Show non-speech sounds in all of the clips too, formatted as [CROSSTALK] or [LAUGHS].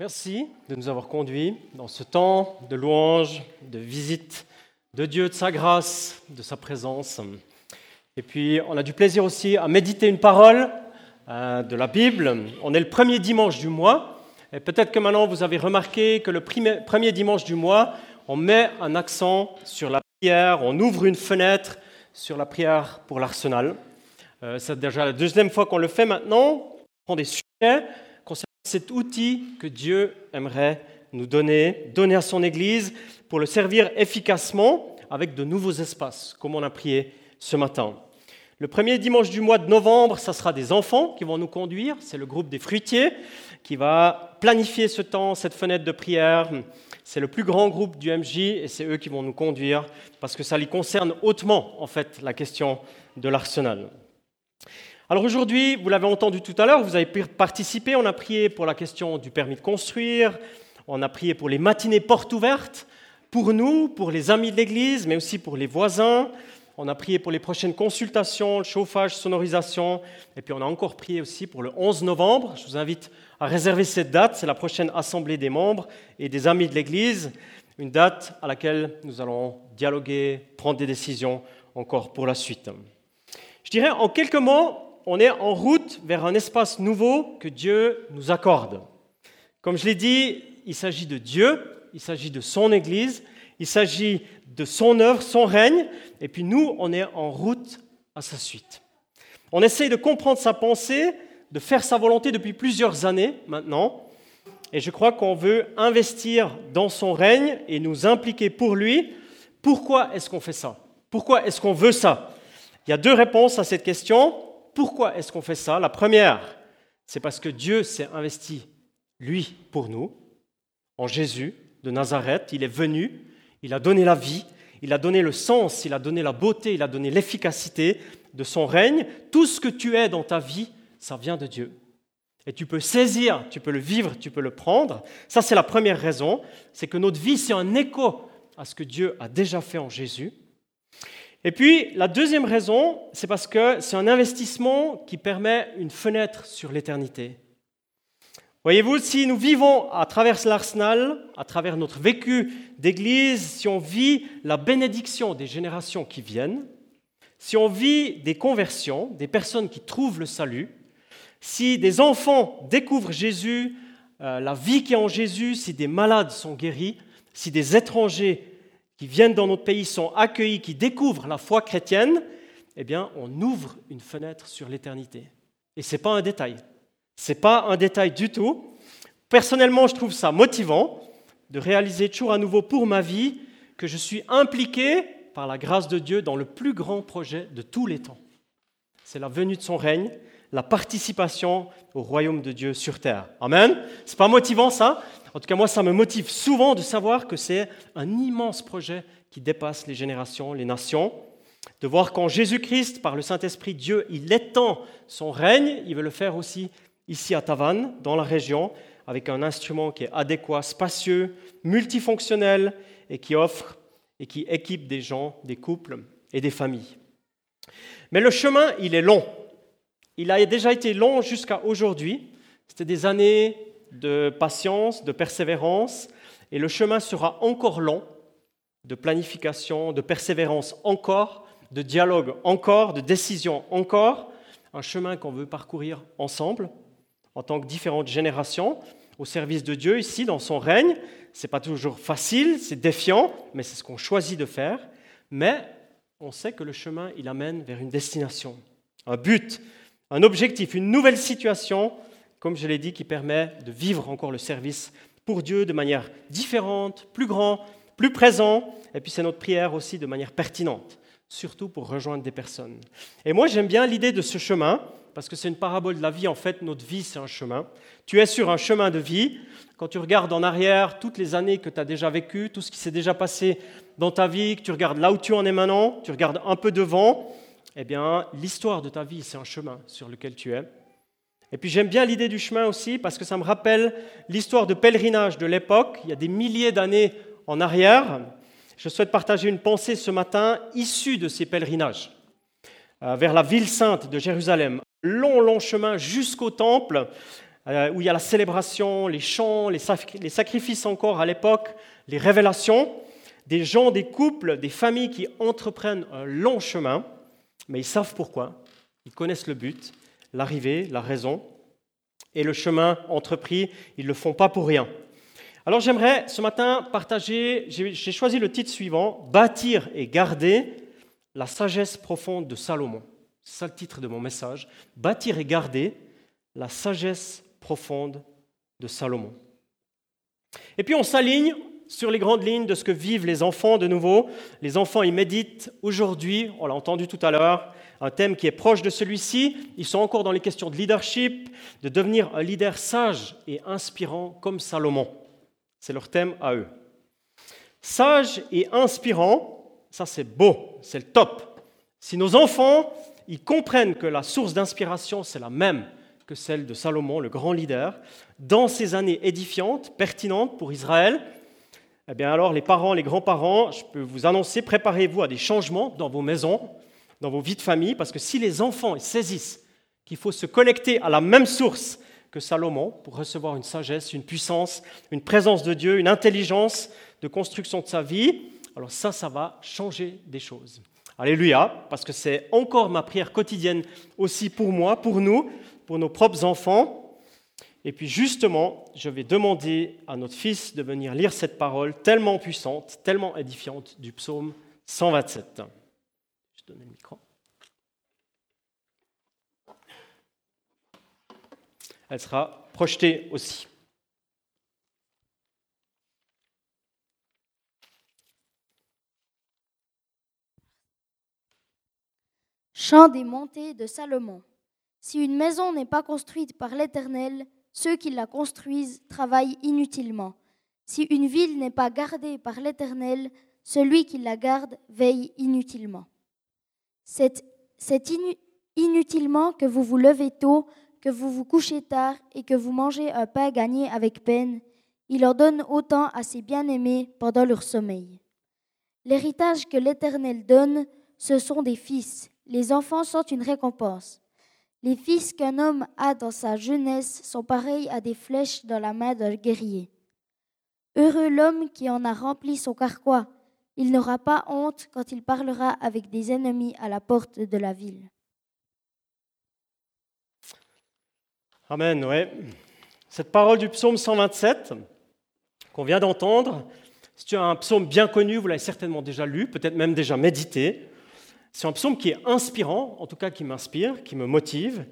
Merci de nous avoir conduits dans ce temps de louange, de visite de Dieu, de sa grâce, de sa présence. Et puis, on a du plaisir aussi à méditer une parole euh, de la Bible. On est le premier dimanche du mois. Et peut-être que maintenant, vous avez remarqué que le premier dimanche du mois, on met un accent sur la prière, on ouvre une fenêtre sur la prière pour l'arsenal. Euh, c'est déjà la deuxième fois qu'on le fait maintenant. On prend des sujets cet outil que Dieu aimerait nous donner, donner à son Église pour le servir efficacement avec de nouveaux espaces, comme on a prié ce matin. Le premier dimanche du mois de novembre, ça sera des enfants qui vont nous conduire. C'est le groupe des fruitiers qui va planifier ce temps, cette fenêtre de prière. C'est le plus grand groupe du MJ et c'est eux qui vont nous conduire parce que ça les concerne hautement, en fait, la question de l'arsenal. Alors aujourd'hui, vous l'avez entendu tout à l'heure, vous avez participé, on a prié pour la question du permis de construire, on a prié pour les matinées portes ouvertes, pour nous, pour les amis de l'Église, mais aussi pour les voisins. On a prié pour les prochaines consultations, le chauffage, sonorisation, et puis on a encore prié aussi pour le 11 novembre. Je vous invite à réserver cette date, c'est la prochaine assemblée des membres et des amis de l'Église, une date à laquelle nous allons dialoguer, prendre des décisions encore pour la suite. Je dirais en quelques mots, on est en route vers un espace nouveau que Dieu nous accorde. Comme je l'ai dit, il s'agit de Dieu, il s'agit de son Église, il s'agit de son œuvre, son règne, et puis nous, on est en route à sa suite. On essaye de comprendre sa pensée, de faire sa volonté depuis plusieurs années maintenant, et je crois qu'on veut investir dans son règne et nous impliquer pour lui. Pourquoi est-ce qu'on fait ça? Pourquoi est-ce qu'on veut ça? Il y a deux réponses à cette question. Pourquoi est-ce qu'on fait ça La première, c'est parce que Dieu s'est investi, lui, pour nous, en Jésus de Nazareth. Il est venu, il a donné la vie, il a donné le sens, il a donné la beauté, il a donné l'efficacité de son règne. Tout ce que tu es dans ta vie, ça vient de Dieu. Et tu peux saisir, tu peux le vivre, tu peux le prendre. Ça, c'est la première raison. C'est que notre vie, c'est un écho à ce que Dieu a déjà fait en Jésus. Et puis, la deuxième raison, c'est parce que c'est un investissement qui permet une fenêtre sur l'éternité. Voyez-vous, si nous vivons à travers l'arsenal, à travers notre vécu d'église, si on vit la bénédiction des générations qui viennent, si on vit des conversions, des personnes qui trouvent le salut, si des enfants découvrent Jésus, euh, la vie qui est en Jésus, si des malades sont guéris, si des étrangers qui viennent dans notre pays sont accueillis, qui découvrent la foi chrétienne, eh bien, on ouvre une fenêtre sur l'éternité. Et ce n'est pas un détail. Ce n'est pas un détail du tout. Personnellement, je trouve ça motivant de réaliser toujours à nouveau pour ma vie que je suis impliqué par la grâce de Dieu dans le plus grand projet de tous les temps. C'est la venue de son règne, la participation au royaume de Dieu sur terre. Amen. C'est pas motivant ça? En tout cas, moi, ça me motive souvent de savoir que c'est un immense projet qui dépasse les générations, les nations. De voir qu'en Jésus-Christ, par le Saint-Esprit, Dieu, il étend son règne. Il veut le faire aussi ici à Tavannes, dans la région, avec un instrument qui est adéquat, spacieux, multifonctionnel et qui offre et qui équipe des gens, des couples et des familles. Mais le chemin, il est long. Il a déjà été long jusqu'à aujourd'hui. C'était des années de patience, de persévérance, et le chemin sera encore long, de planification, de persévérance encore, de dialogue encore, de décision encore, un chemin qu'on veut parcourir ensemble, en tant que différentes générations, au service de Dieu ici, dans son règne. Ce n'est pas toujours facile, c'est défiant, mais c'est ce qu'on choisit de faire. Mais on sait que le chemin, il amène vers une destination, un but, un objectif, une nouvelle situation comme je l'ai dit, qui permet de vivre encore le service pour Dieu de manière différente, plus grand, plus présent, et puis c'est notre prière aussi de manière pertinente, surtout pour rejoindre des personnes. Et moi j'aime bien l'idée de ce chemin, parce que c'est une parabole de la vie, en fait notre vie c'est un chemin. Tu es sur un chemin de vie, quand tu regardes en arrière toutes les années que tu as déjà vécues, tout ce qui s'est déjà passé dans ta vie, que tu regardes là où tu en es maintenant, tu regardes un peu devant, eh bien l'histoire de ta vie c'est un chemin sur lequel tu es. Et puis j'aime bien l'idée du chemin aussi parce que ça me rappelle l'histoire de pèlerinage de l'époque, il y a des milliers d'années en arrière. Je souhaite partager une pensée ce matin issue de ces pèlerinages euh, vers la ville sainte de Jérusalem. Long, long chemin jusqu'au temple, euh, où il y a la célébration, les chants, les sacrifices encore à l'époque, les révélations, des gens, des couples, des familles qui entreprennent un long chemin, mais ils savent pourquoi, ils connaissent le but, l'arrivée, la raison, et le chemin entrepris, ils ne le font pas pour rien. Alors j'aimerais ce matin partager, j'ai choisi le titre suivant, Bâtir et garder la sagesse profonde de Salomon. C'est ça le titre de mon message. Bâtir et garder la sagesse profonde de Salomon. Et puis on s'aligne sur les grandes lignes de ce que vivent les enfants de nouveau. Les enfants, ils méditent aujourd'hui, on l'a entendu tout à l'heure, un thème qui est proche de celui-ci. Ils sont encore dans les questions de leadership, de devenir un leader sage et inspirant comme Salomon. C'est leur thème à eux. Sage et inspirant, ça c'est beau, c'est le top. Si nos enfants, ils comprennent que la source d'inspiration, c'est la même que celle de Salomon, le grand leader, dans ces années édifiantes, pertinentes pour Israël, eh bien alors les parents, les grands-parents, je peux vous annoncer, préparez-vous à des changements dans vos maisons, dans vos vies de famille, parce que si les enfants saisissent qu'il faut se connecter à la même source que Salomon pour recevoir une sagesse, une puissance, une présence de Dieu, une intelligence de construction de sa vie, alors ça, ça va changer des choses. Alléluia, parce que c'est encore ma prière quotidienne aussi pour moi, pour nous, pour nos propres enfants, et puis justement, je vais demander à notre fils de venir lire cette parole tellement puissante, tellement édifiante du psaume 127. Je donne le micro. Elle sera projetée aussi. Chant des montées de Salomon. Si une maison n'est pas construite par l'Éternel, ceux qui la construisent travaillent inutilement. Si une ville n'est pas gardée par l'Éternel, celui qui la garde veille inutilement. C'est, inutilement que vous vous levez tôt, que vous vous couchez tard et que vous mangez un pain gagné avec peine. Il en donne autant à ses bien-aimés pendant leur sommeil. L'héritage que l'Éternel donne, ce sont des fils. Les enfants sont une récompense. Les fils qu'un homme a dans sa jeunesse sont pareils à des flèches dans la main d'un guerrier. Heureux l'homme qui en a rempli son carquois. Il n'aura pas honte quand il parlera avec des ennemis à la porte de la ville. Amen, ouais. Cette parole du psaume 127 qu'on vient d'entendre, c'est un psaume bien connu, vous l'avez certainement déjà lu, peut-être même déjà médité. C'est un psaume qui est inspirant, en tout cas qui m'inspire, qui me motive.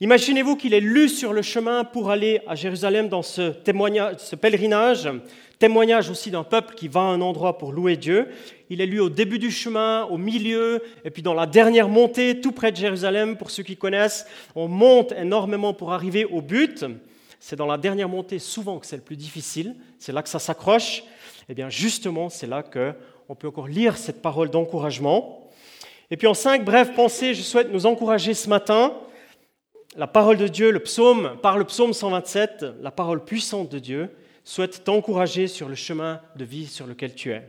Imaginez-vous qu'il est lu sur le chemin pour aller à Jérusalem dans ce, témoignage, ce pèlerinage, témoignage aussi d'un peuple qui va à un endroit pour louer Dieu. Il est lu au début du chemin, au milieu, et puis dans la dernière montée, tout près de Jérusalem, pour ceux qui connaissent. On monte énormément pour arriver au but. C'est dans la dernière montée souvent que c'est le plus difficile, c'est là que ça s'accroche. Et eh bien justement, c'est là qu'on peut encore lire cette parole d'encouragement. Et puis en cinq brèves pensées, je souhaite nous encourager ce matin. La parole de Dieu, le psaume, par le psaume 127, la parole puissante de Dieu, souhaite t'encourager sur le chemin de vie sur lequel tu es.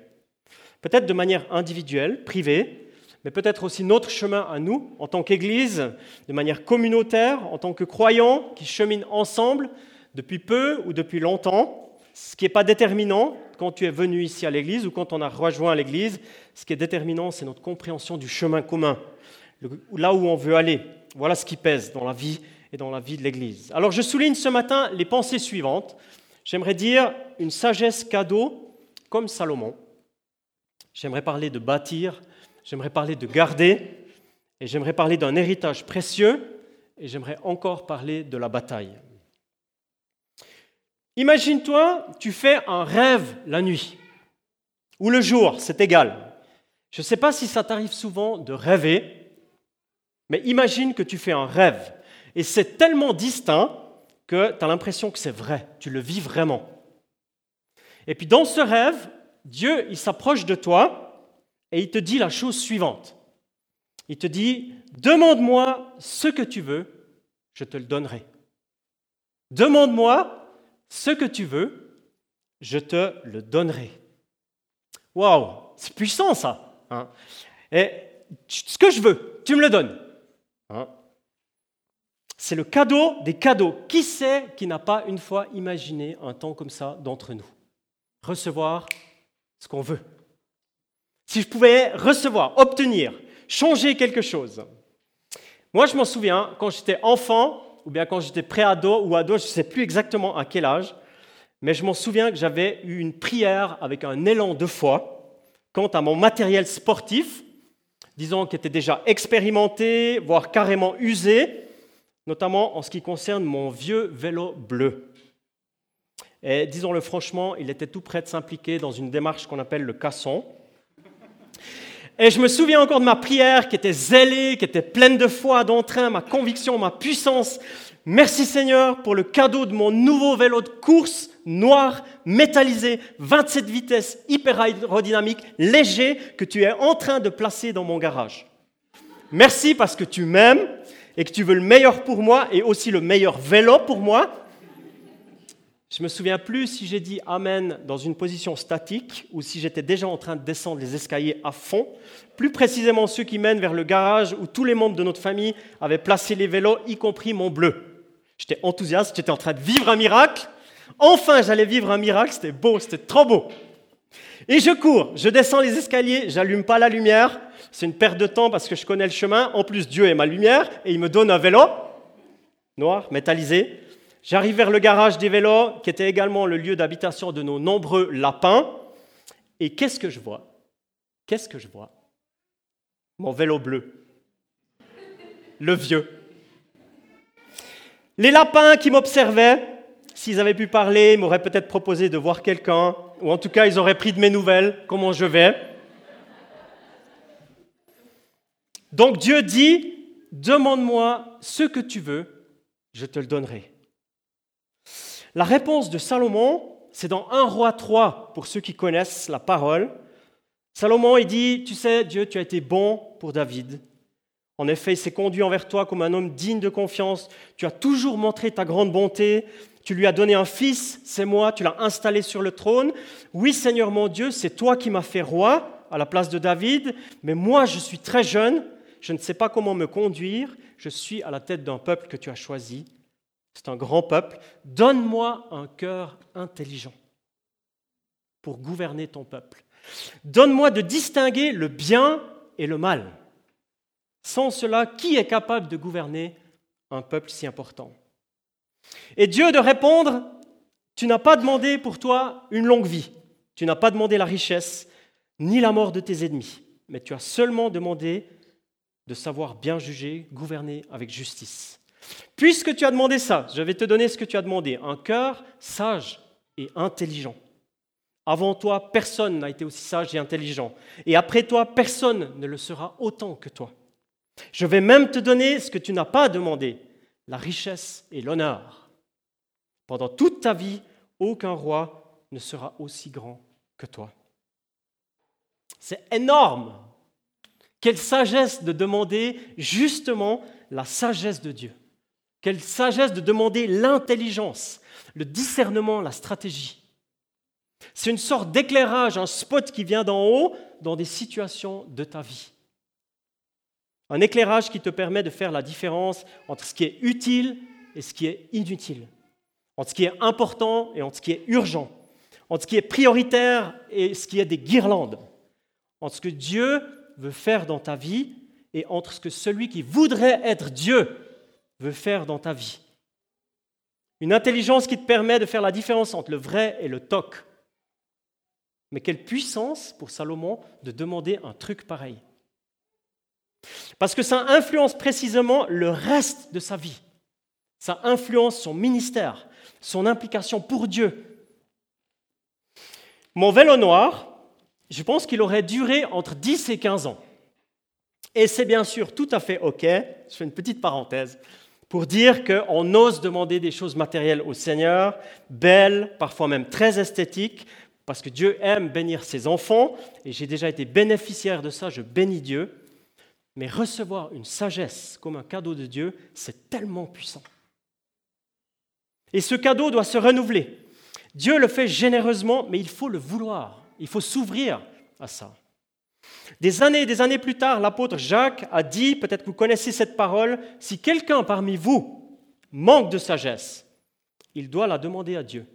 Peut-être de manière individuelle, privée, mais peut-être aussi notre chemin à nous, en tant qu'Église, de manière communautaire, en tant que croyants qui cheminent ensemble depuis peu ou depuis longtemps, ce qui n'est pas déterminant quand tu es venu ici à l'Église ou quand on a rejoint l'Église, ce qui est déterminant, c'est notre compréhension du chemin commun, là où on veut aller. Voilà ce qui pèse dans la vie et dans la vie de l'Église. Alors je souligne ce matin les pensées suivantes. J'aimerais dire une sagesse cadeau comme Salomon. J'aimerais parler de bâtir, j'aimerais parler de garder, et j'aimerais parler d'un héritage précieux, et j'aimerais encore parler de la bataille. Imagine-toi, tu fais un rêve la nuit ou le jour, c'est égal. Je ne sais pas si ça t'arrive souvent de rêver, mais imagine que tu fais un rêve et c'est tellement distinct que tu as l'impression que c'est vrai, tu le vis vraiment. Et puis dans ce rêve, Dieu, il s'approche de toi et il te dit la chose suivante. Il te dit, demande-moi ce que tu veux, je te le donnerai. Demande-moi ce que tu veux, je te le donnerai. Waouh, c'est puissant ça. Hein. Et ce que je veux, tu me le donnes. Hein. C'est le cadeau des cadeaux. Qui sait qui n'a pas une fois imaginé un temps comme ça d'entre nous? Recevoir ce qu'on veut. Si je pouvais recevoir, obtenir, changer quelque chose. Moi, je m'en souviens, quand j'étais enfant, ou bien quand j'étais pré-ado ou ado, je ne sais plus exactement à quel âge, mais je m'en souviens que j'avais eu une prière avec un élan de foi quant à mon matériel sportif, disons qui était déjà expérimenté, voire carrément usé, notamment en ce qui concerne mon vieux vélo bleu. Et disons-le franchement, il était tout prêt de s'impliquer dans une démarche qu'on appelle le casson. Et je me souviens encore de ma prière qui était zélée, qui était pleine de foi, d'entrain, ma conviction, ma puissance. Merci Seigneur pour le cadeau de mon nouveau vélo de course noir, métallisé, 27 vitesses, hyper aérodynamique, léger, que tu es en train de placer dans mon garage. Merci parce que tu m'aimes et que tu veux le meilleur pour moi et aussi le meilleur vélo pour moi. Je me souviens plus si j'ai dit Amen dans une position statique ou si j'étais déjà en train de descendre les escaliers à fond. Plus précisément ceux qui mènent vers le garage où tous les membres de notre famille avaient placé les vélos, y compris mon bleu. J'étais enthousiaste, j'étais en train de vivre un miracle. Enfin, j'allais vivre un miracle, c'était beau, c'était trop beau. Et je cours, je descends les escaliers, j'allume pas la lumière. C'est une perte de temps parce que je connais le chemin. En plus, Dieu est ma lumière et il me donne un vélo noir, métallisé. J'arrive vers le garage des vélos, qui était également le lieu d'habitation de nos nombreux lapins. Et qu'est-ce que je vois? Qu'est-ce que je vois? Mon vélo bleu. Le vieux. Les lapins qui m'observaient, s'ils avaient pu parler, ils m'auraient peut-être proposé de voir quelqu'un, ou en tout cas, ils auraient pris de mes nouvelles, comment je vais. Donc Dieu dit, demande-moi ce que tu veux, je te le donnerai. La réponse de Salomon, c'est dans 1 roi 3, pour ceux qui connaissent la parole. Salomon, il dit, tu sais, Dieu, tu as été bon pour David. En effet, il s'est conduit envers toi comme un homme digne de confiance. Tu as toujours montré ta grande bonté. Tu lui as donné un fils, c'est moi, tu l'as installé sur le trône. Oui, Seigneur mon Dieu, c'est toi qui m'as fait roi à la place de David, mais moi, je suis très jeune, je ne sais pas comment me conduire, je suis à la tête d'un peuple que tu as choisi c'est un grand peuple, donne-moi un cœur intelligent pour gouverner ton peuple. Donne-moi de distinguer le bien et le mal. Sans cela, qui est capable de gouverner un peuple si important? Et Dieu de répondre, tu n'as pas demandé pour toi une longue vie, tu n'as pas demandé la richesse, ni la mort de tes ennemis, mais tu as seulement demandé de savoir bien juger, gouverner avec justice. Puisque tu as demandé ça, je vais te donner ce que tu as demandé, un cœur sage et intelligent. Avant toi, personne n'a été aussi sage et intelligent. Et après toi, personne ne le sera autant que toi. Je vais même te donner ce que tu n'as pas demandé, la richesse et l'honneur. Pendant toute ta vie, aucun roi ne sera aussi grand que toi. C'est énorme. Quelle sagesse de demander justement la sagesse de Dieu. Quelle sagesse de demander l'intelligence, le discernement, la stratégie. C'est une sorte d'éclairage, un spot qui vient d'en haut dans des situations de ta vie. Un éclairage qui te permet de faire la différence entre ce qui est utile et ce qui est inutile, entre ce qui est important et entre ce qui est urgent, entre ce qui est prioritaire et ce qui est des guirlandes, entre ce que Dieu veut faire dans ta vie et entre ce que celui qui voudrait être Dieu veut faire dans ta vie. Une intelligence qui te permet de faire la différence entre le vrai et le toc. Mais quelle puissance pour Salomon de demander un truc pareil. Parce que ça influence précisément le reste de sa vie. Ça influence son ministère, son implication pour Dieu. Mon vélo noir, je pense qu'il aurait duré entre 10 et 15 ans. Et c'est bien sûr tout à fait OK, je fais une petite parenthèse, pour dire qu'on ose demander des choses matérielles au Seigneur, belles, parfois même très esthétiques, parce que Dieu aime bénir ses enfants, et j'ai déjà été bénéficiaire de ça, je bénis Dieu. Mais recevoir une sagesse comme un cadeau de Dieu, c'est tellement puissant. Et ce cadeau doit se renouveler. Dieu le fait généreusement, mais il faut le vouloir, il faut s'ouvrir à ça. Des années et des années plus tard, l'apôtre Jacques a dit, peut-être que vous connaissez cette parole, si quelqu'un parmi vous manque de sagesse, il doit la demander à Dieu.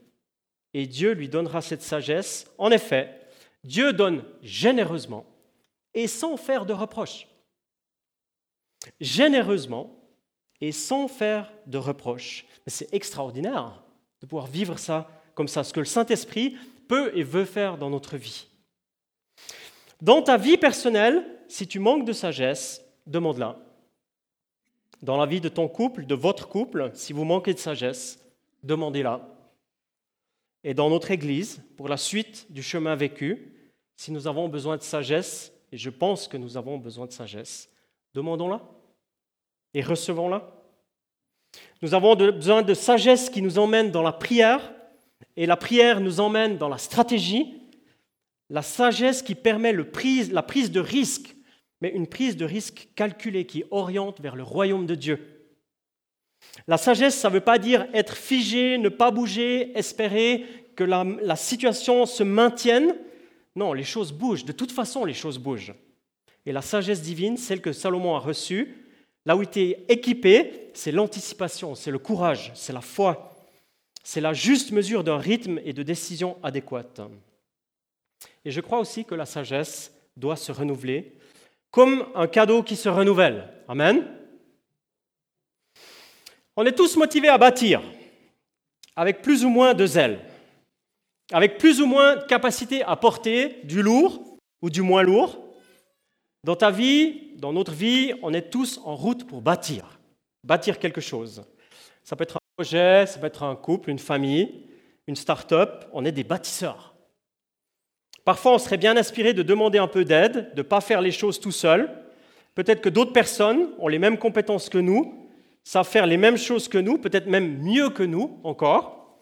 Et Dieu lui donnera cette sagesse. En effet, Dieu donne généreusement et sans faire de reproches. Généreusement et sans faire de reproches. C'est extraordinaire de pouvoir vivre ça comme ça, ce que le Saint-Esprit peut et veut faire dans notre vie. Dans ta vie personnelle, si tu manques de sagesse, demande-la. Dans la vie de ton couple, de votre couple, si vous manquez de sagesse, demandez-la. Et dans notre Église, pour la suite du chemin vécu, si nous avons besoin de sagesse, et je pense que nous avons besoin de sagesse, demandons-la et recevons-la. Nous avons besoin de sagesse qui nous emmène dans la prière, et la prière nous emmène dans la stratégie, la sagesse qui permet la prise de risque, mais une prise de risque calculée qui oriente vers le royaume de Dieu. La sagesse, ça ne veut pas dire être figé, ne pas bouger, espérer que la, la, situation se maintienne. Non, les choses bougent. De toute façon, les choses bougent. Et la sagesse divine, celle que Salomon a reçue, là où il était équipé, c'est l'anticipation, c'est le courage, c'est la foi, c'est la juste mesure d'un rythme et de décision adéquate. Et je crois aussi que la sagesse doit se renouveler comme un cadeau qui se renouvelle. Amen. On est tous motivés à bâtir, avec plus ou moins de zèle, avec plus ou moins de capacité à porter du lourd ou du moins lourd. Dans ta vie, dans notre vie, on est tous en route pour bâtir, bâtir quelque chose. Ça peut être un projet, ça peut être un couple, une famille, une start-up, on est des bâtisseurs. Parfois, on serait bien inspiré de demander un peu d'aide, de ne pas faire les choses tout seul. Peut-être que d'autres personnes ont les mêmes compétences que nous, savent faire les mêmes choses que nous, peut-être même mieux que nous encore.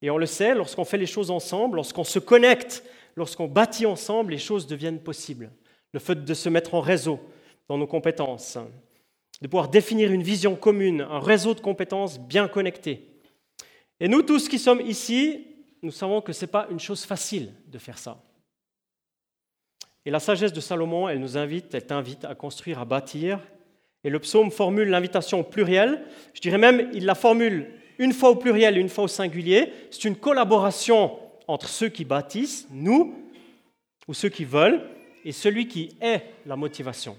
Et on le sait, lorsqu'on fait les choses ensemble, lorsqu'on se connecte, lorsqu'on bâtit ensemble, les choses deviennent possibles. Le fait de se mettre en réseau dans nos compétences, de pouvoir définir une vision commune, un réseau de compétences bien connecté. Et nous tous qui sommes ici, nous savons que ce n'est pas une chose facile de faire ça. Et la sagesse de Salomon, elle nous invite, elle t'invite à construire, à bâtir, et le psaume formule l'invitation au pluriel. Je dirais même, il la formule une fois au pluriel et une fois au singulier. C'est une collaboration entre ceux qui bâtissent, nous, ou ceux qui veulent, et celui qui est la motivation.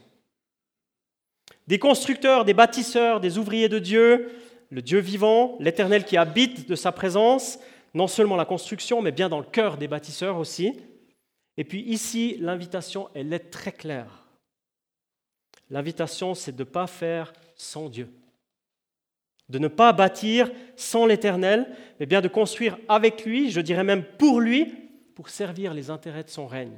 Des constructeurs, des bâtisseurs, des ouvriers de Dieu, le Dieu vivant, l'Éternel qui habite de sa présence, non seulement la construction, mais bien dans le cœur des bâtisseurs aussi. Et puis ici, l'invitation, elle est très claire. L'invitation, c'est de ne pas faire sans Dieu, de ne pas bâtir sans l'Éternel, mais bien de construire avec lui, je dirais même pour lui, pour servir les intérêts de son règne,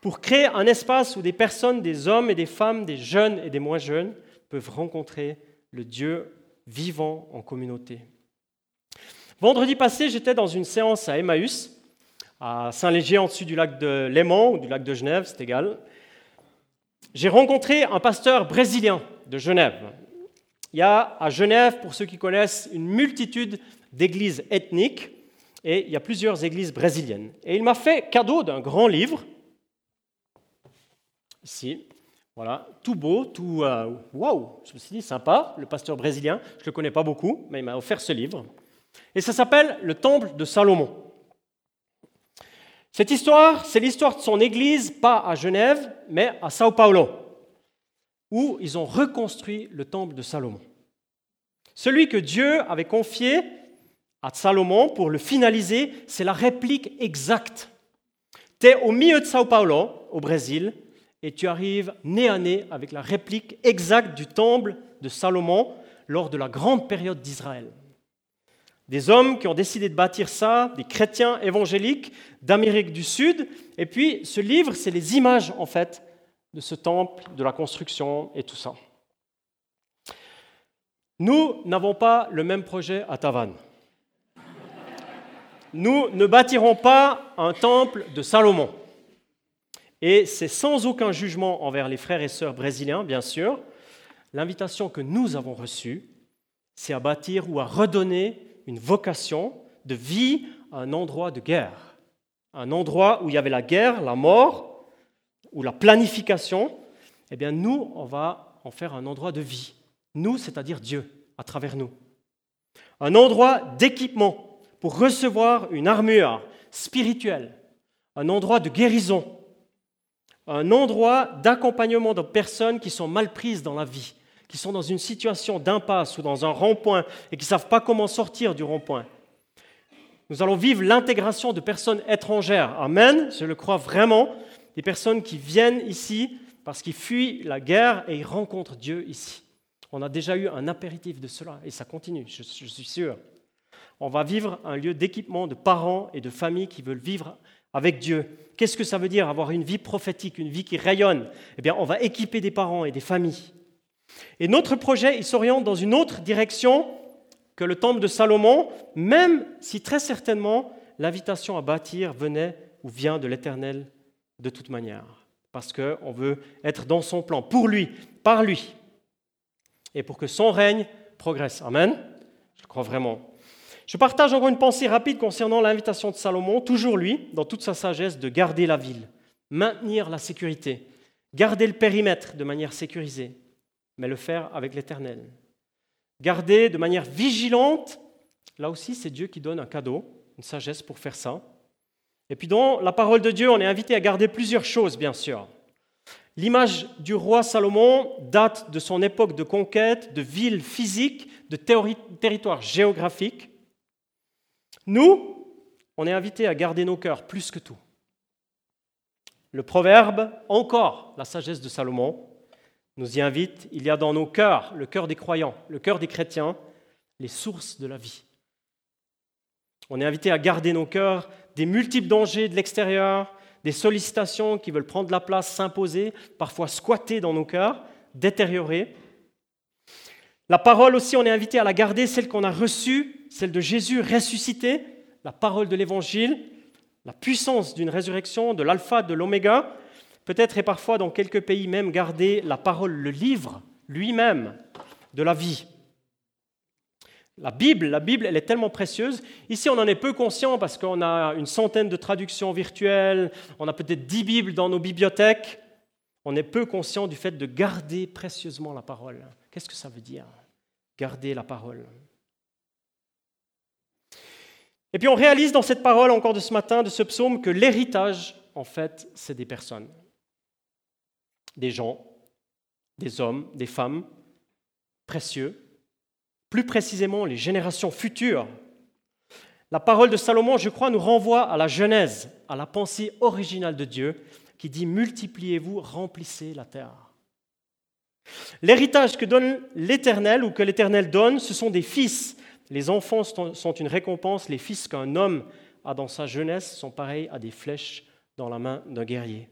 pour créer un espace où des personnes, des hommes et des femmes, des jeunes et des moins jeunes, peuvent rencontrer le Dieu vivant en communauté. Vendredi passé, j'étais dans une séance à Emmaüs, à Saint-Léger, en dessus du lac de Léman ou du lac de Genève, c'est égal j'ai rencontré un pasteur brésilien de Genève. Il y a à Genève, pour ceux qui connaissent, une multitude d'églises ethniques et il y a plusieurs églises brésiliennes. Et il m'a fait cadeau d'un grand livre, ici, voilà, tout beau, tout euh, waouh, je me suis dit sympa, le pasteur brésilien, je ne le connais pas beaucoup, mais il m'a offert ce livre. Et ça s'appelle Le Temple de Salomon. Cette histoire, c'est l'histoire de son église, pas à Genève, mais à Sao Paulo, où ils ont reconstruit le temple de Salomon. Celui que Dieu avait confié à Salomon pour le finaliser, c'est la réplique exacte. Tu es au milieu de Sao Paulo, au Brésil, et tu arrives nez à nez avec la réplique exacte du temple de Salomon lors de la grande période d'Israël. Des hommes qui ont décidé de bâtir ça, des chrétiens évangéliques d'Amérique du Sud. Et puis ce livre, c'est les images en fait de ce temple, de la construction et tout ça. Nous n'avons pas le même projet à Tavannes. Nous ne bâtirons pas un temple de Salomon. Et c'est sans aucun jugement envers les frères et sœurs brésiliens, bien sûr. L'invitation que nous avons reçue, c'est à bâtir ou à redonner une vocation de vie à un endroit de guerre, un endroit où il y avait la guerre, la mort, ou la planification, eh bien nous, on va en faire un endroit de vie. Nous, c'est-à-dire Dieu, à travers nous. un endroit d'équipement pour recevoir une armure spirituelle, un endroit de guérison, un endroit d'accompagnement de personnes qui sont mal prises dans la vie, qui sont dans une situation d'impasse ou dans un rond-point et qui ne savent pas comment sortir du rond-point. Nous allons vivre l'intégration de personnes étrangères. Amen, je le crois vraiment. Des personnes qui viennent ici parce qu'ils fuient la guerre et ils rencontrent Dieu ici. On a déjà eu un apéritif de cela et ça continue, je, je suis sûr. On va vivre un lieu d'équipement de parents et de familles qui veulent vivre avec Dieu. Qu'est-ce que ça veut dire avoir une vie prophétique, une vie qui rayonne? Eh bien, on va équiper des parents et des familles. Et notre projet, il s'oriente dans une autre direction que le temple de Salomon, même si très certainement l'invitation à bâtir venait ou vient de l'Éternel de toute manière. Parce qu'on veut être dans son plan, pour lui, par lui, et pour que son règne progresse. Amen Je crois vraiment. Je partage encore une pensée rapide concernant l'invitation de Salomon, toujours lui, dans toute sa sagesse, de garder la ville, maintenir la sécurité, garder le périmètre de manière sécurisée, mais le faire avec l'Éternel. Garder de manière vigilante, là aussi c'est Dieu qui donne un cadeau, une sagesse pour faire ça. Et puis dans la parole de Dieu, on est invité à garder plusieurs choses, bien sûr. L'image du roi Salomon date de son époque de conquête, de villes physiques, de territoires géographiques. Nous, on est invités à garder nos cœurs plus que tout. Le proverbe, encore la sagesse de Salomon, nous y invite. Il y a dans nos cœurs, le cœur des croyants, le cœur des chrétiens, les sources de la vie. On est invité à garder nos cœurs des multiples dangers de l'extérieur, des sollicitations qui veulent prendre la place, s'imposer, parfois squatter dans nos cœurs, détériorer. La parole aussi, on est invité à la garder, celle qu'on a reçue, celle de Jésus ressuscité, la parole de l'Évangile, la puissance d'une résurrection, de l'alpha, de l'oméga. Peut-être et parfois dans quelques pays même garder la parole, le livre lui-même de la vie. La Bible, la Bible, elle est tellement précieuse. Ici, on en est peu conscient parce qu'on a une centaine de traductions virtuelles, on a peut-être dix Bibles dans nos bibliothèques. On est peu conscient du fait de garder précieusement la parole. Qu'est-ce que ça veut dire Garder la parole? Et puis on réalise dans cette parole encore de ce matin, de ce psaume, que l'héritage, en fait, c'est des personnes, des gens, des hommes, des femmes précieux, plus précisément les générations futures. La parole de Salomon, je crois, nous renvoie à la Genèse, à la pensée originale de Dieu, qui dit Multipliez-vous, remplissez la terre. L'héritage que donne l'Éternel ou que l'Éternel donne, ce sont des fils. Les enfants sont une récompense, les fils qu'un homme a dans sa jeunesse sont pareils à des flèches dans la main d'un guerrier.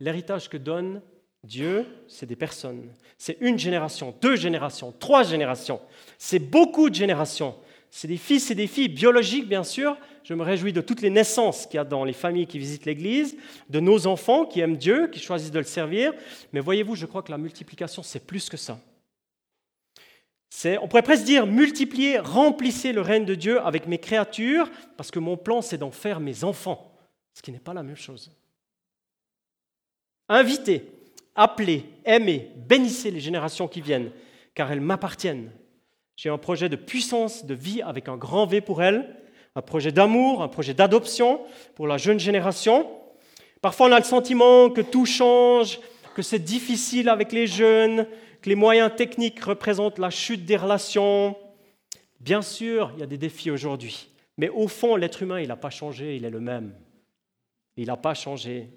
L'héritage que donne Dieu, c'est des personnes. C'est une génération, deux générations, trois générations. C'est beaucoup de générations. C'est des fils et des filles biologiques, bien sûr. Je me réjouis de toutes les naissances qu'il y a dans les familles qui visitent l'Église, de nos enfants qui aiment Dieu, qui choisissent de le servir. Mais voyez-vous, je crois que la multiplication, c'est plus que ça. on pourrait presque dire multiplier, remplissez le règne de Dieu avec mes créatures, parce que mon plan, c'est d'en faire mes enfants, ce qui n'est pas la même chose. Invitez, appelez, aimez, bénissez les générations qui viennent, car elles m'appartiennent. J'ai un projet de puissance, de vie avec un grand V pour elle, un projet d'amour, un projet d'adoption pour la jeune génération. Parfois, on a le sentiment que tout change, que c'est difficile avec les jeunes, que les moyens techniques représentent la chute des relations. Bien sûr, il y a des défis aujourd'hui, mais au fond, l'être humain, il n'a pas changé, il est le même. Il n'a pas changé.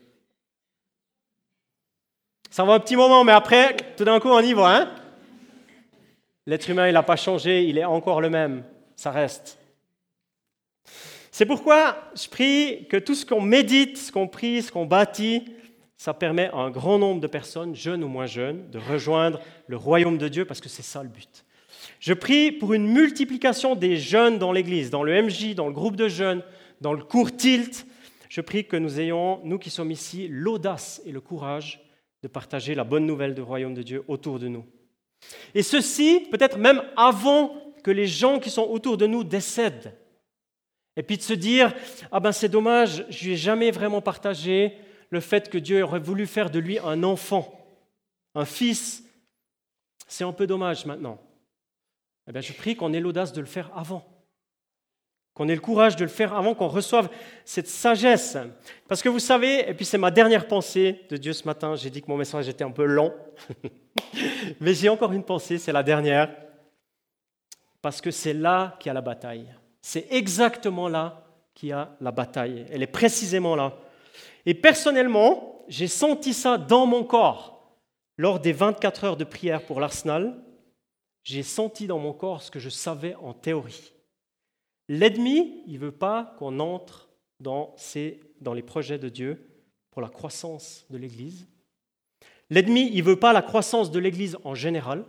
Ça va un petit moment, mais après, tout d'un coup, on y va. Hein? L'être humain, il n'a pas changé, il est encore le même, ça reste. C'est pourquoi je prie que tout ce qu'on médite, ce qu'on prie, ce qu'on bâtit, ça permet à un grand nombre de personnes, jeunes ou moins jeunes, de rejoindre le royaume de Dieu, parce que c'est ça le but. Je prie pour une multiplication des jeunes dans l'Église, dans le MJ, dans le groupe de jeunes, dans le cours Tilt. Je prie que nous ayons, nous qui sommes ici, l'audace et le courage de partager la bonne nouvelle du royaume de Dieu autour de nous. Et ceci, peut-être même avant que les gens qui sont autour de nous décèdent. Et puis de se dire, ah ben c'est dommage, je lui ai jamais vraiment partagé le fait que Dieu aurait voulu faire de lui un enfant, un fils. C'est un peu dommage maintenant. eh bien, je prie qu'on ait l'audace de le faire avant. Qu'on ait le courage de le faire avant qu'on reçoive cette sagesse. Parce que vous savez, et puis c'est ma dernière pensée de Dieu ce matin, j'ai dit que mon message était un peu long, [LAUGHS] mais j'ai encore une pensée, c'est la dernière, parce que c'est là qu'il y a la bataille. C'est exactement là qu'il y a la bataille. Elle est précisément là. Et personnellement, j'ai senti ça dans mon corps lors des 24 heures de prière pour l'Arsenal j'ai senti dans mon corps ce que je savais en théorie. L'ennemi, il ne veut pas qu'on entre dans, dans les projets de Dieu pour la croissance de l'Église. L'ennemi, il ne veut pas la croissance de l'Église en général.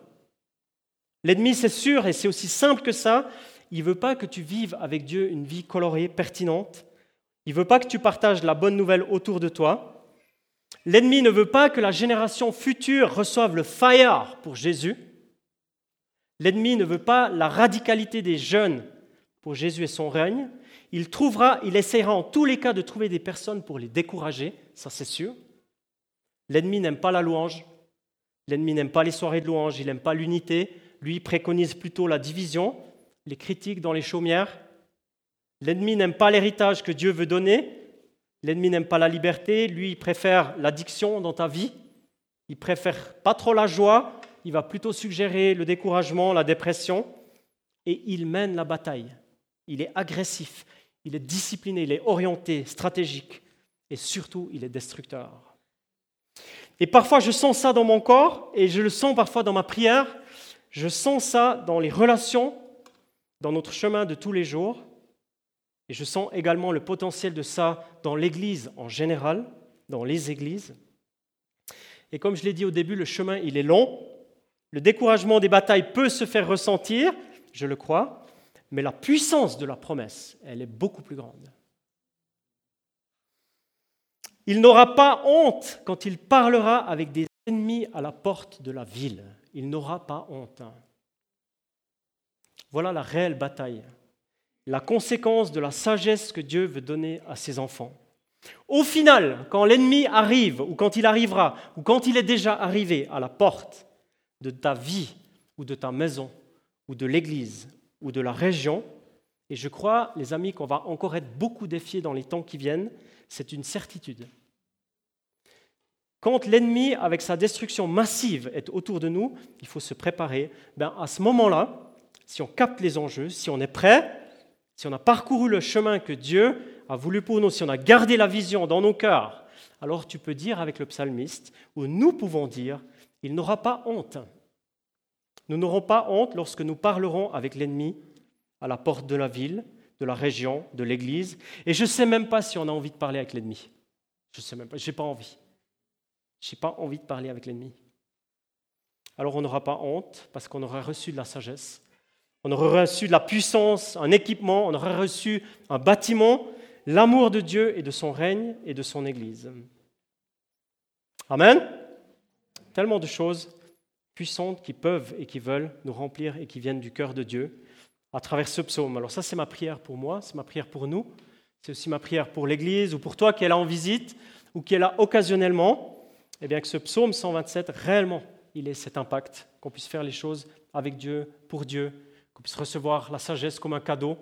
L'ennemi, c'est sûr, et c'est aussi simple que ça, il ne veut pas que tu vives avec Dieu une vie colorée, pertinente. Il ne veut pas que tu partages la bonne nouvelle autour de toi. L'ennemi ne veut pas que la génération future reçoive le fire pour Jésus. L'ennemi ne veut pas la radicalité des jeunes pour Jésus et son règne. Il trouvera, il essaiera en tous les cas de trouver des personnes pour les décourager, ça c'est sûr. L'ennemi n'aime pas la louange, l'ennemi n'aime pas les soirées de louange, il n'aime pas l'unité, lui préconise plutôt la division, les critiques dans les chaumières. L'ennemi n'aime pas l'héritage que Dieu veut donner, l'ennemi n'aime pas la liberté, lui il préfère l'addiction dans ta vie, il préfère pas trop la joie, il va plutôt suggérer le découragement, la dépression, et il mène la bataille. Il est agressif, il est discipliné, il est orienté, stratégique, et surtout, il est destructeur. Et parfois, je sens ça dans mon corps, et je le sens parfois dans ma prière, je sens ça dans les relations, dans notre chemin de tous les jours, et je sens également le potentiel de ça dans l'Église en général, dans les églises. Et comme je l'ai dit au début, le chemin, il est long, le découragement des batailles peut se faire ressentir, je le crois, mais la puissance de la promesse, elle est beaucoup plus grande. Il n'aura pas honte quand il parlera avec des ennemis à la porte de la ville. Il n'aura pas honte. Voilà la réelle bataille, la conséquence de la sagesse que Dieu veut donner à ses enfants. Au final, quand l'ennemi arrive, ou quand il arrivera, ou quand il est déjà arrivé à la porte, de ta vie ou de ta maison ou de l'Église ou de la région. Et je crois, les amis, qu'on va encore être beaucoup défiés dans les temps qui viennent. C'est une certitude. Quand l'ennemi, avec sa destruction massive, est autour de nous, il faut se préparer. Ben, à ce moment-là, si on capte les enjeux, si on est prêt, si on a parcouru le chemin que Dieu a voulu pour nous, si on a gardé la vision dans nos cœurs, alors tu peux dire avec le psalmiste, ou nous pouvons dire, il n'aura pas honte. Nous n'aurons pas honte lorsque nous parlerons avec l'ennemi à la porte de la ville, de la région, de l'église. Et je ne sais même pas si on a envie de parler avec l'ennemi. Je ne sais même pas, je n'ai pas envie. Je n'ai pas envie de parler avec l'ennemi. Alors on n'aura pas honte parce qu'on aura reçu de la sagesse, on aura reçu de la puissance, un équipement, on aura reçu un bâtiment, l'amour de Dieu et de son règne et de son Église. Amen. Tellement de choses puissantes qui peuvent et qui veulent nous remplir et qui viennent du cœur de Dieu à travers ce psaume. Alors ça, c'est ma prière pour moi, c'est ma prière pour nous, c'est aussi ma prière pour l'Église ou pour toi qui est là en visite ou qui est là occasionnellement. Eh bien, que ce psaume 127, réellement, il ait cet impact, qu'on puisse faire les choses avec Dieu, pour Dieu, qu'on puisse recevoir la sagesse comme un cadeau,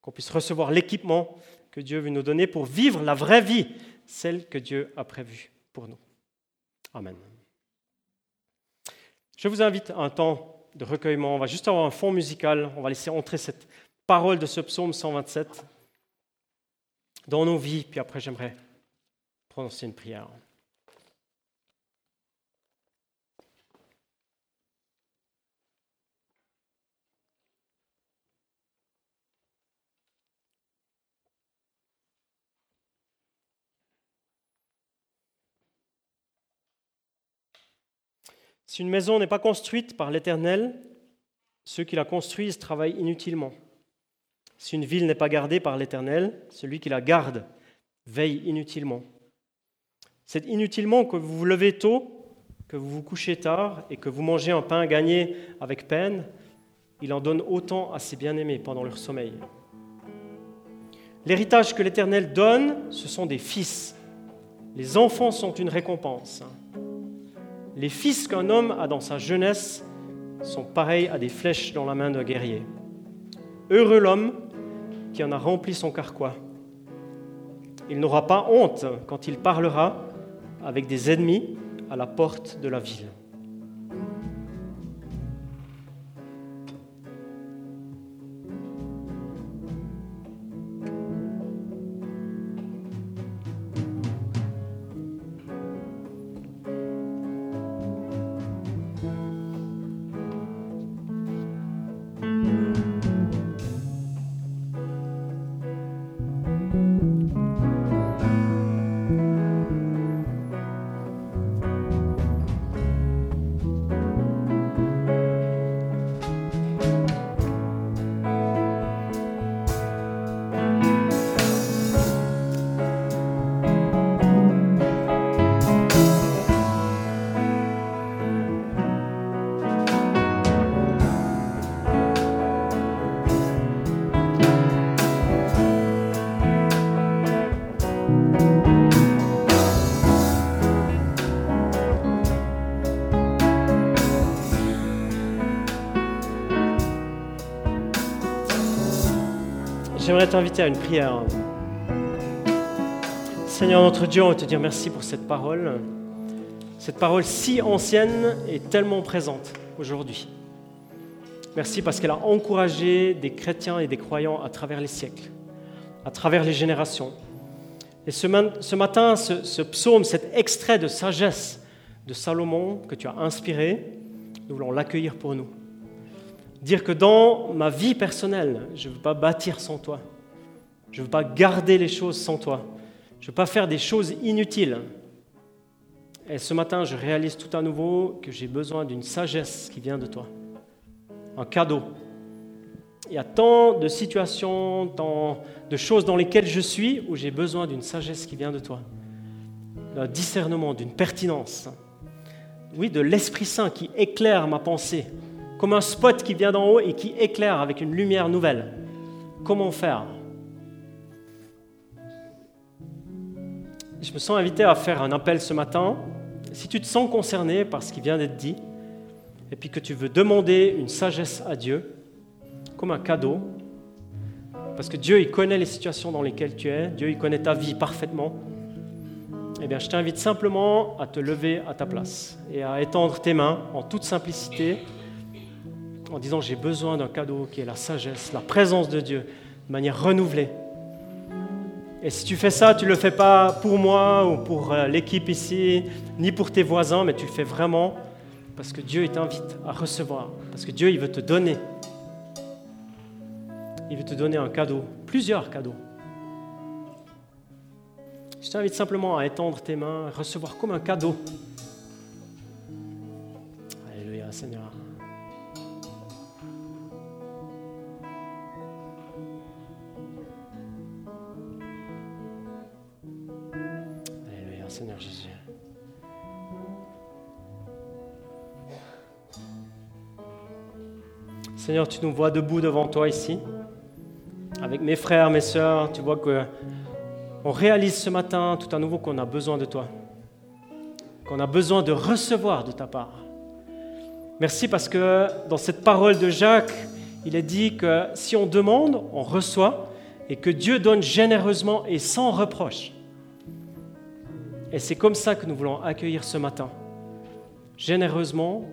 qu'on puisse recevoir l'équipement que Dieu veut nous donner pour vivre la vraie vie, celle que Dieu a prévue pour nous. Amen. Je vous invite à un temps de recueillement. On va juste avoir un fond musical. On va laisser entrer cette parole de ce psaume 127 dans nos vies. Puis après, j'aimerais prononcer une prière. Si une maison n'est pas construite par l'Éternel, ceux qui la construisent travaillent inutilement. Si une ville n'est pas gardée par l'Éternel, celui qui la garde veille inutilement. C'est inutilement que vous vous levez tôt, que vous vous couchez tard et que vous mangez un pain gagné avec peine. Il en donne autant à ses bien-aimés pendant leur sommeil. L'héritage que l'Éternel donne, ce sont des fils. Les enfants sont une récompense. Les fils qu'un homme a dans sa jeunesse sont pareils à des flèches dans la main d'un guerrier. Heureux l'homme qui en a rempli son carquois. Il n'aura pas honte quand il parlera avec des ennemis à la porte de la ville. J'aimerais t'inviter à une prière. Seigneur notre Dieu, on veut te dire merci pour cette parole. Cette parole si ancienne et tellement présente aujourd'hui. Merci parce qu'elle a encouragé des chrétiens et des croyants à travers les siècles, à travers les générations. Et ce, matin, ce, ce psaume, cet extrait de sagesse de Salomon que tu as inspiré, nous voulons l'accueillir pour nous. Dire que dans ma vie personnelle, je ne veux pas bâtir sans toi. Je ne veux pas garder les choses sans toi. Je ne veux pas faire des choses inutiles. Et ce matin, je réalise tout à nouveau que j'ai besoin d'une sagesse qui vient de toi. Un cadeau. Il y a tant de situations, tant de choses dans lesquelles je suis où j'ai besoin d'une sagesse qui vient de toi. D'un discernement, d'une pertinence. Oui, de l'Esprit Saint qui éclaire ma pensée, comme un spot qui vient d'en haut et qui éclaire avec une lumière nouvelle. Comment faire? Je me sens invité à faire un appel ce matin. Si tu te sens concerné par ce qui vient d'être dit, et puis que tu veux demander une sagesse à Dieu, comme un cadeau, parce que Dieu, il connaît les situations dans lesquelles tu es, Dieu, il connaît ta vie parfaitement, eh bien, je t'invite simplement à te lever à ta place et à étendre tes mains en toute simplicité en disant j'ai besoin d'un cadeau qui est la sagesse, la présence de Dieu de manière renouvelée. Et si tu fais ça, tu ne le fais pas pour moi ou pour euh, l'équipe ici, ni pour tes voisins, mais tu le fais vraiment parce que Dieu t'invite à recevoir, parce que Dieu il veut te donner. Il veut te donner un cadeau, plusieurs cadeaux. Je t'invite simplement à étendre tes mains, à recevoir comme un cadeau. Seigneur, tu nous vois debout devant toi ici, avec mes frères, mes sœurs. Tu vois que on réalise ce matin tout à nouveau qu'on a besoin de toi, qu'on a besoin de recevoir de ta part. Merci parce que dans cette parole de Jacques, il est dit que si on demande, on reçoit, et que Dieu donne généreusement et sans reproche. Et c'est comme ça que nous voulons accueillir ce matin, généreusement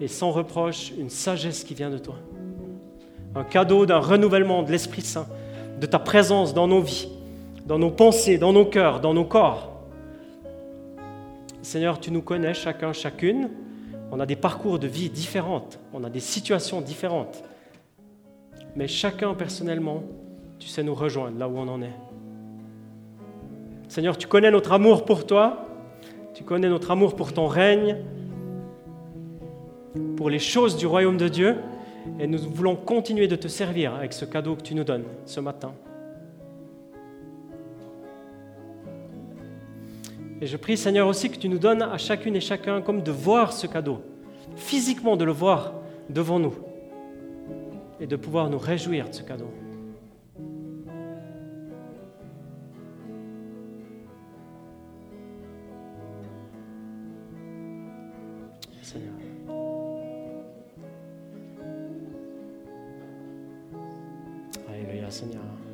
et sans reproche, une sagesse qui vient de toi. Un cadeau d'un renouvellement de l'Esprit Saint, de ta présence dans nos vies, dans nos pensées, dans nos cœurs, dans nos corps. Seigneur, tu nous connais chacun, chacune. On a des parcours de vie différents, on a des situations différentes. Mais chacun personnellement, tu sais nous rejoindre là où on en est. Seigneur, tu connais notre amour pour toi, tu connais notre amour pour ton règne, pour les choses du royaume de Dieu, et nous voulons continuer de te servir avec ce cadeau que tu nous donnes ce matin. Et je prie, Seigneur, aussi que tu nous donnes à chacune et chacun comme de voir ce cadeau, physiquement de le voir devant nous, et de pouvoir nous réjouir de ce cadeau. Seigneur.